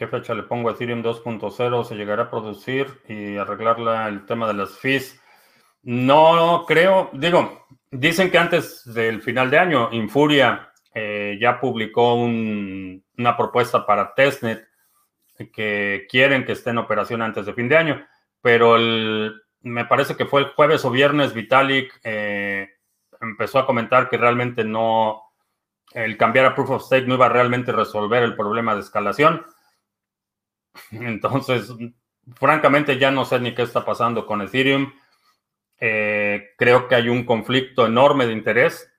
¿Qué fecha le pongo a Ethereum 2.0? ¿Se llegará a producir y arreglar el tema de las fees? No creo, digo, dicen que antes del final de año, Infuria eh, ya publicó una propuesta para testnet que quieren que esté en operación antes de fin de año, pero me parece que fue el jueves o viernes Vitalik eh, empezó a comentar que realmente no, el cambiar a proof of stake no iba a realmente resolver el problema de escalación. Entonces, francamente ya no sé ni qué está pasando con Ethereum. Eh, creo que hay un conflicto enorme de interés.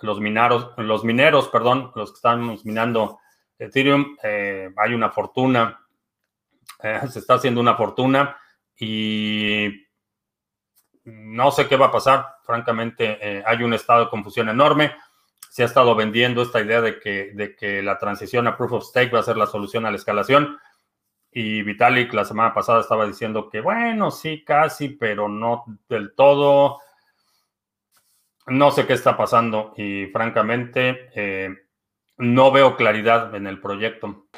Los, mineros, los mineros, perdón, los que estamos minando Ethereum, eh, hay una fortuna, eh, se está haciendo una fortuna y no sé qué va a pasar. Francamente, hay un estado de confusión enorme. Se ha estado vendiendo esta idea de que la transición a proof of stake va a ser la solución a la escalación. Y Vitalik la semana pasada estaba diciendo que, bueno, sí, casi, pero no del todo. No sé qué está pasando y francamente eh, no veo claridad en el proyecto.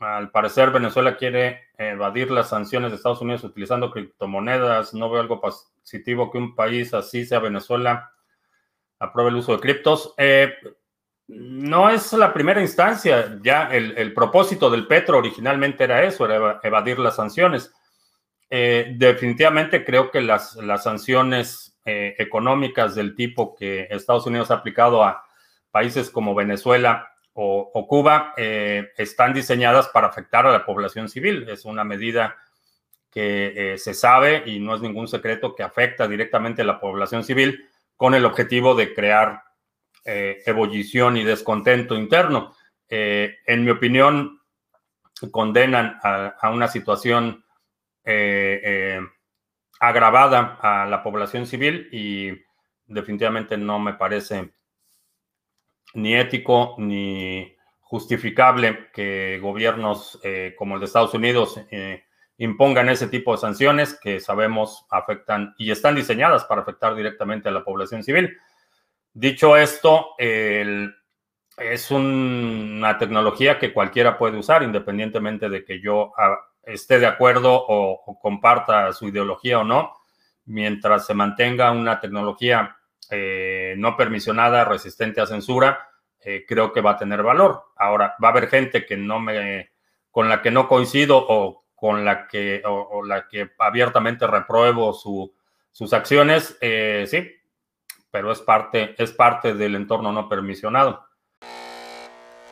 Al parecer Venezuela quiere evadir las sanciones de Estados Unidos utilizando criptomonedas. No veo algo positivo que un país así sea Venezuela apruebe el uso de criptos. Eh, no es la primera instancia. Ya el, propósito del Petro originalmente era eso, era evadir las sanciones. Eh, definitivamente creo que las, sanciones eh, económicas del tipo que Estados Unidos ha aplicado a países como Venezuela o, Cuba eh, están diseñadas para afectar a la población civil. Es una medida que se sabe y no es ningún secreto que afecta directamente a la población civil con el objetivo de crear eh, ebullición y descontento interno. Eh, en mi opinión, condenan a, una situación eh, agravada a la población civil y definitivamente no me parece ni ético ni justificable que gobiernos como el de Estados Unidos impongan ese tipo de sanciones que sabemos afectan y están diseñadas para afectar directamente a la población civil. Dicho esto, es una tecnología que cualquiera puede usar, independientemente de que yo ah, esté de acuerdo o, comparta su ideología o no, mientras se mantenga una tecnología eh, no permisionada, resistente a censura, eh, creo que va a tener valor. Ahora, va a haber gente que no me, con la que no coincido o con la que, o, la que abiertamente repruebo sus acciones, eh, sí, pero es parte, es parte del entorno no permisionado.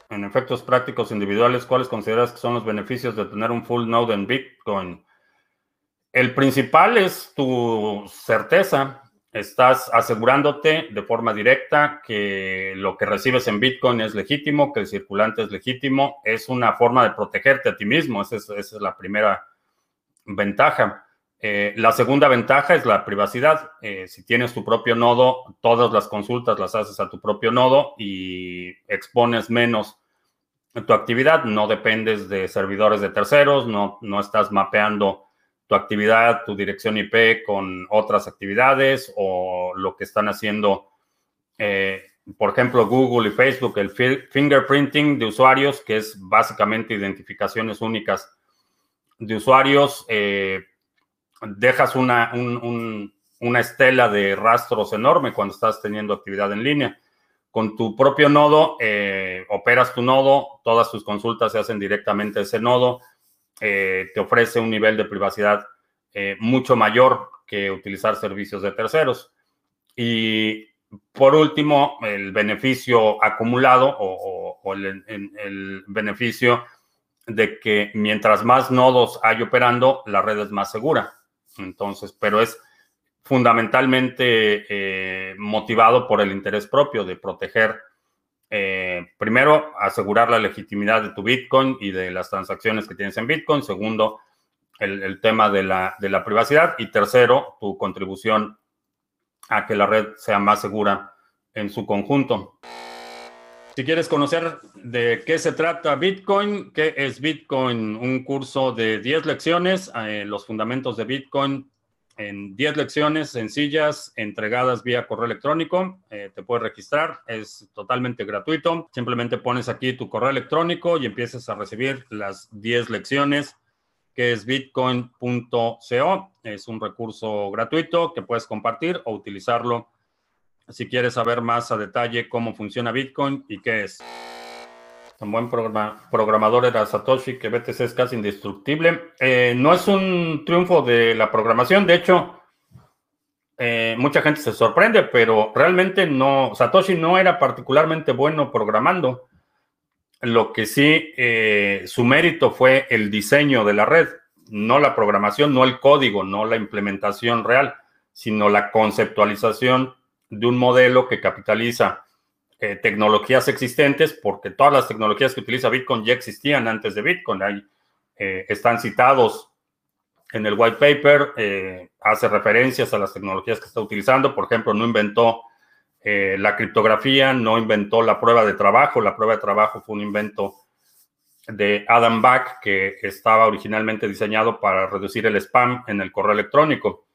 En efectos prácticos individuales, ¿cuáles consideras que son los beneficios de tener un full node en Bitcoin? El principal es tu certeza. Estás asegurándote de forma directa que lo que recibes en Bitcoin es legítimo, que el circulante es legítimo. Es una forma de protegerte a ti mismo. esa es la primera ventaja. Eh, la segunda ventaja es la privacidad. Eh, si tienes tu propio nodo, todas las consultas las haces a tu propio nodo y expones menos tu actividad. No dependes de servidores de terceros, no, no estás mapeando tu actividad, tu dirección IP con otras actividades o lo que están haciendo, eh, por ejemplo, Google y Facebook, el fingerprinting de usuarios, que es básicamente identificaciones únicas de usuarios dejas una, una estela de rastros enorme cuando estás teniendo actividad en línea. Con tu propio nodo, eh, operas tu nodo, todas tus consultas se hacen directamente a ese nodo, eh, te ofrece un nivel de privacidad eh, mucho mayor que utilizar servicios de terceros. Y por último, el beneficio acumulado o, el, el, beneficio de que mientras más nodos hay operando, la red es más segura. Entonces, pero es fundamentalmente eh, motivado por el interés propio de proteger, eh, primero, asegurar la legitimidad de tu Bitcoin y de las transacciones que tienes en Bitcoin. Segundo, el, tema de la, de la, privacidad. Y tercero, tu contribución a que la red sea más segura en su conjunto. Si quieres conocer de qué se trata Bitcoin, qué es Bitcoin, un curso de 10 lecciones, eh, los fundamentos de Bitcoin en 10 lecciones sencillas entregadas vía correo electrónico. Eh, te puedes registrar, es totalmente gratuito. Simplemente pones aquí tu correo electrónico y empiezas a recibir las 10 lecciones que es bitcoin.co. Es un recurso gratuito que puedes compartir o utilizarlo si quieres saber más a detalle cómo funciona Bitcoin y qué es. Un buen programador era Satoshi, que BTC es casi indestructible. Eh, no es un triunfo de la programación, de hecho, eh, mucha gente se sorprende, pero realmente no, Satoshi no era particularmente bueno programando. Lo que sí, eh, su mérito fue el diseño de la red, no la programación, no el código, no la implementación real, sino la conceptualización de un modelo que capitaliza eh, tecnologías existentes, porque todas las tecnologías que utiliza Bitcoin ya existían antes de Bitcoin. Ahí eh, están citados en el white paper, eh, hace referencias a las tecnologías que está utilizando. Por ejemplo, no inventó la criptografía, no inventó la prueba de trabajo. La prueba de trabajo fue un invento de Adam Back que estaba originalmente diseñado para reducir el spam en el correo electrónico.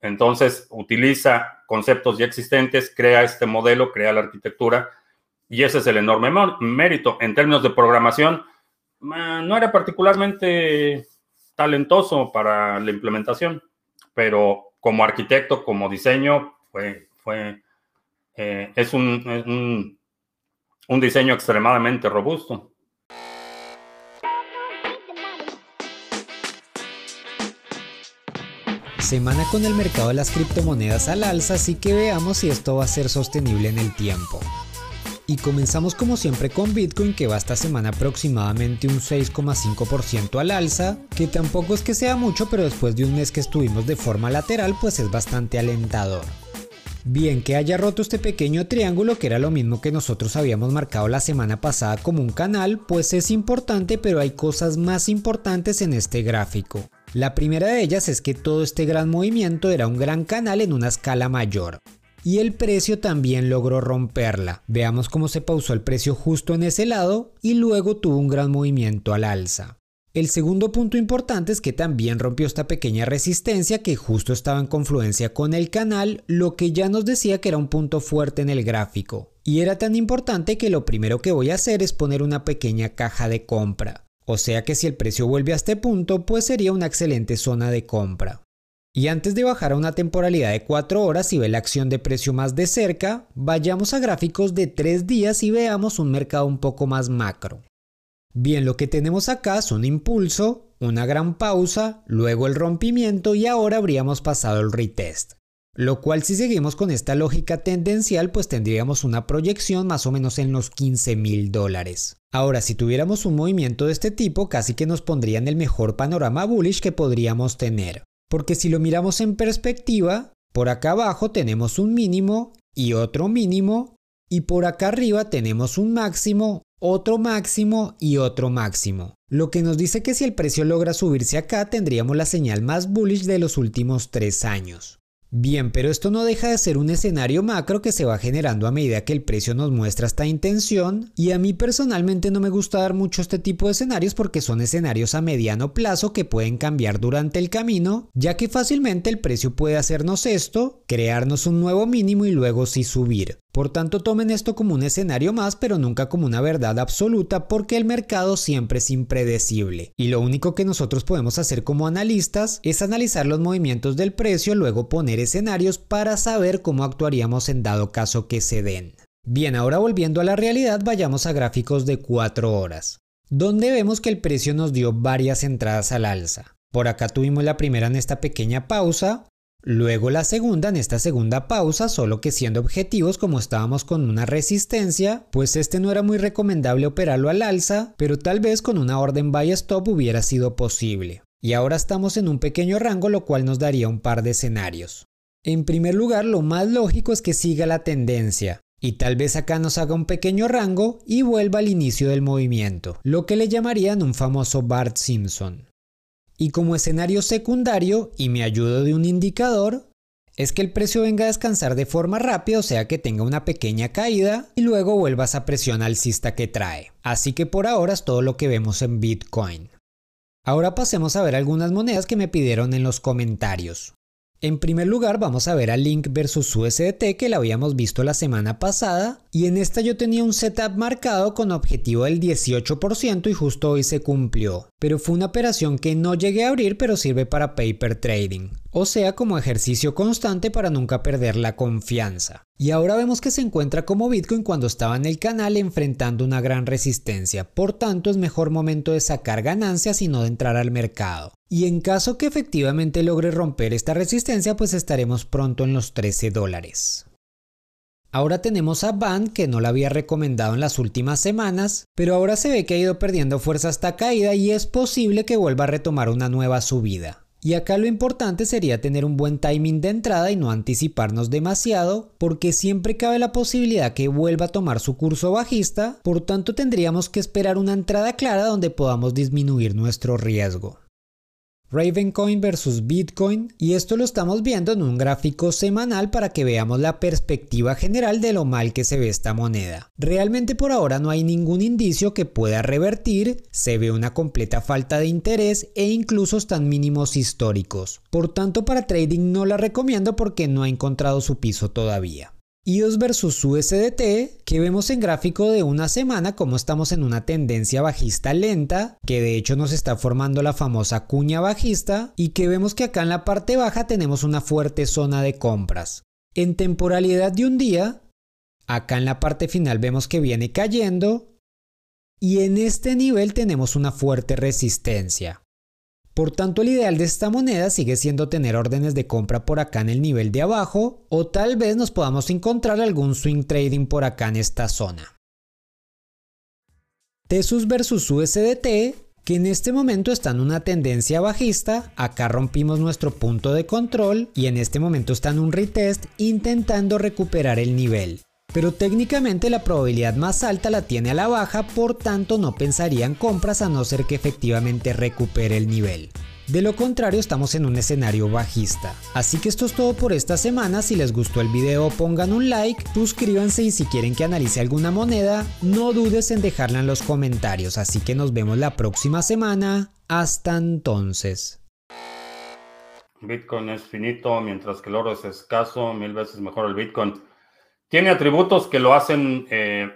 Entonces, utiliza conceptos ya existentes, crea este modelo, crea la arquitectura, y ese es el enorme mérito. En términos de programación, no era particularmente talentoso para la implementación, pero como arquitecto, como diseño, fue, fue eh, es un diseño extremadamente robusto. Semana con el mercado de las criptomonedas al alza, así que veamos si esto va a ser sostenible en el tiempo. Y comenzamos como siempre con Bitcoin que va esta semana aproximadamente un 6,5% al alza, que tampoco es que sea mucho, pero después de un mes que estuvimos de forma lateral pues es bastante alentador. Bien que haya roto este pequeño triángulo que era lo mismo que nosotros habíamos marcado la semana pasada como un canal, pues es importante pero hay cosas más importantes en este gráfico. La primera de ellas es que todo este gran movimiento era un gran canal en una escala mayor. Y el precio también logró romperla. Veamos cómo se pausó el precio justo en ese lado y luego tuvo un gran movimiento al alza. El segundo punto importante es que también rompió esta pequeña resistencia que justo estaba en confluencia con el canal, lo que ya nos decía que era un punto fuerte en el gráfico. Y era tan importante que lo primero que voy a hacer es poner una pequeña caja de compra. O sea que si el precio vuelve a este punto, pues sería una excelente zona de compra. Y antes de bajar a una temporalidad de 4 horas y ver la acción de precio más de cerca, vayamos a gráficos de 3 días y veamos un mercado un poco más macro. Bien, lo que tenemos acá es un impulso, una gran pausa, luego el rompimiento y ahora habríamos pasado el retest. Lo cual si seguimos con esta lógica tendencial pues tendríamos una proyección más o menos en los 15 mil dólares. Ahora si tuviéramos un movimiento de este tipo casi que nos pondría en el mejor panorama bullish que podríamos tener. Porque si lo miramos en perspectiva, por acá abajo tenemos un mínimo y otro mínimo y por acá arriba tenemos un máximo, otro máximo y otro máximo. Lo que nos dice que si el precio logra subirse acá tendríamos la señal más bullish de los últimos 3 años. Bien, pero esto no deja de ser un escenario macro que se va generando a medida que el precio nos muestra esta intención y a mí personalmente no me gusta dar mucho este tipo de escenarios porque son escenarios a mediano plazo que pueden cambiar durante el camino, ya que fácilmente el precio puede hacernos esto, crearnos un nuevo mínimo y luego sí subir. Por tanto, tomen esto como un escenario más, pero nunca como una verdad absoluta, porque el mercado siempre es impredecible. Y lo único que nosotros podemos hacer como analistas es analizar los movimientos del precio, luego poner escenarios para saber cómo actuaríamos en dado caso que se den. Bien, ahora volviendo a la realidad, vayamos a gráficos de 4 horas, donde vemos que el precio nos dio varias entradas al alza. Por acá tuvimos la primera en esta pequeña pausa, Luego la segunda en esta segunda pausa, solo que siendo objetivos como estábamos con una resistencia, pues este no era muy recomendable operarlo al alza, pero tal vez con una orden buy stop hubiera sido posible. Y ahora estamos en un pequeño rango lo cual nos daría un par de escenarios. En primer lugar, lo más lógico es que siga la tendencia, y tal vez acá nos haga un pequeño rango y vuelva al inicio del movimiento, lo que le llamarían un famoso Bart Simpson. Y como escenario secundario, y me ayudo de un indicador, es que el precio venga a descansar de forma rápida, o sea que tenga una pequeña caída y luego vuelva esa presión alcista que trae. Así que por ahora es todo lo que vemos en Bitcoin. Ahora pasemos a ver algunas monedas que me pidieron en los comentarios. En primer lugar vamos a ver a Link versus USDT que la habíamos visto la semana pasada. Y en esta yo tenía un setup marcado con objetivo del 18% y justo hoy se cumplió, pero fue una operación que no llegué a abrir pero sirve para paper trading, o sea como ejercicio constante para nunca perder la confianza. Y ahora vemos que se encuentra como Bitcoin cuando estaba en el canal enfrentando una gran resistencia, por tanto es mejor momento de sacar ganancias y no de entrar al mercado. Y en caso que efectivamente logre romper esta resistencia, pues estaremos pronto en los 13 dólares. Ahora tenemos a Band que no la había recomendado en las últimas semanas, pero ahora se ve que ha ido perdiendo fuerza hasta caída y es posible que vuelva a retomar una nueva subida. Y acá lo importante sería tener un buen timing de entrada y no anticiparnos demasiado, porque siempre cabe la posibilidad que vuelva a tomar su curso bajista, por tanto tendríamos que esperar una entrada clara donde podamos disminuir nuestro riesgo. Ravencoin versus Bitcoin y esto lo estamos viendo en un gráfico semanal para que veamos la perspectiva general de lo mal que se ve esta moneda. Realmente por ahora no hay ningún indicio que pueda revertir, se ve una completa falta de interés e incluso están mínimos históricos. Por tanto para trading no la recomiendo porque no ha encontrado su piso todavía. EOS versus USDT, que vemos en gráfico de una semana como estamos en una tendencia bajista lenta, que de hecho nos está formando la famosa cuña bajista, y que vemos que acá en la parte baja tenemos una fuerte zona de compras. En temporalidad de un día, acá en la parte final vemos que viene cayendo, y en este nivel tenemos una fuerte resistencia. Por tanto, el ideal de esta moneda sigue siendo tener órdenes de compra por acá en el nivel de abajo o tal vez nos podamos encontrar algún swing trading por acá en esta zona. Tesus versus USDT, que en este momento está en una tendencia bajista, acá rompimos nuestro punto de control y en este momento está en un retest intentando recuperar el nivel pero técnicamente la probabilidad más alta la tiene a la baja, por tanto no pensaría en compras a no ser que efectivamente recupere el nivel. De lo contrario estamos en un escenario bajista. Así que esto es todo por esta semana, si les gustó el video pongan un like, suscríbanse y si quieren que analice alguna moneda, no dudes en dejarla en los comentarios, así que nos vemos la próxima semana, hasta entonces. Bitcoin es finito, mientras que el oro es escaso, mil veces mejor el Bitcoin tiene atributos que lo hacen eh,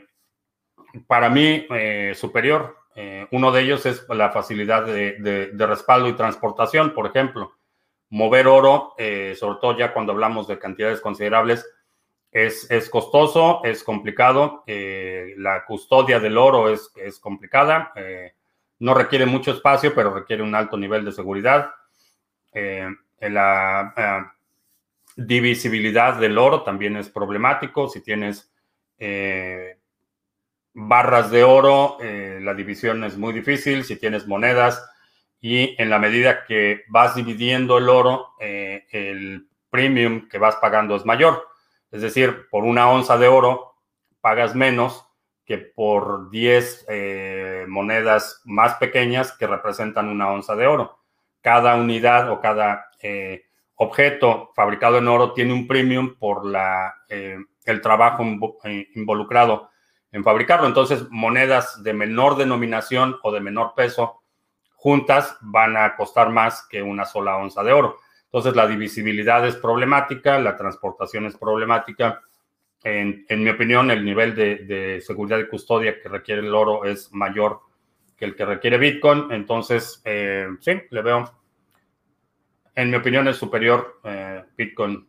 para mí eh, superior. Eh, uno de ellos es la facilidad de, respaldo y transportación, por ejemplo. Mover oro, sobre todo ya cuando hablamos de cantidades considerables, es, costoso, es complicado. la custodia del oro es, es complicada. no requiere mucho espacio, pero requiere un alto nivel de seguridad. la Divisibilidad del oro también es problemático. Si tienes eh, barras de oro, eh, la división es muy difícil. Si tienes monedas y en la medida que vas dividiendo el oro, eh, el premium que vas pagando es mayor. Es decir, por una onza de oro pagas menos que por 10 monedas más pequeñas que representan una onza de oro. Cada unidad o cada objeto fabricado en oro tiene un premium por la, eh, el trabajo eh, involucrado en fabricarlo. Entonces, monedas de menor denominación o de menor peso juntas van a costar más que una sola onza de oro. Entonces, la divisibilidad es problemática, la transportación es problemática. En, mi opinión, el nivel de, seguridad y custodia que requiere el oro es mayor que el que requiere Bitcoin. Entonces, eh, sí, le veo en mi opinión, es superior eh, Bitcoin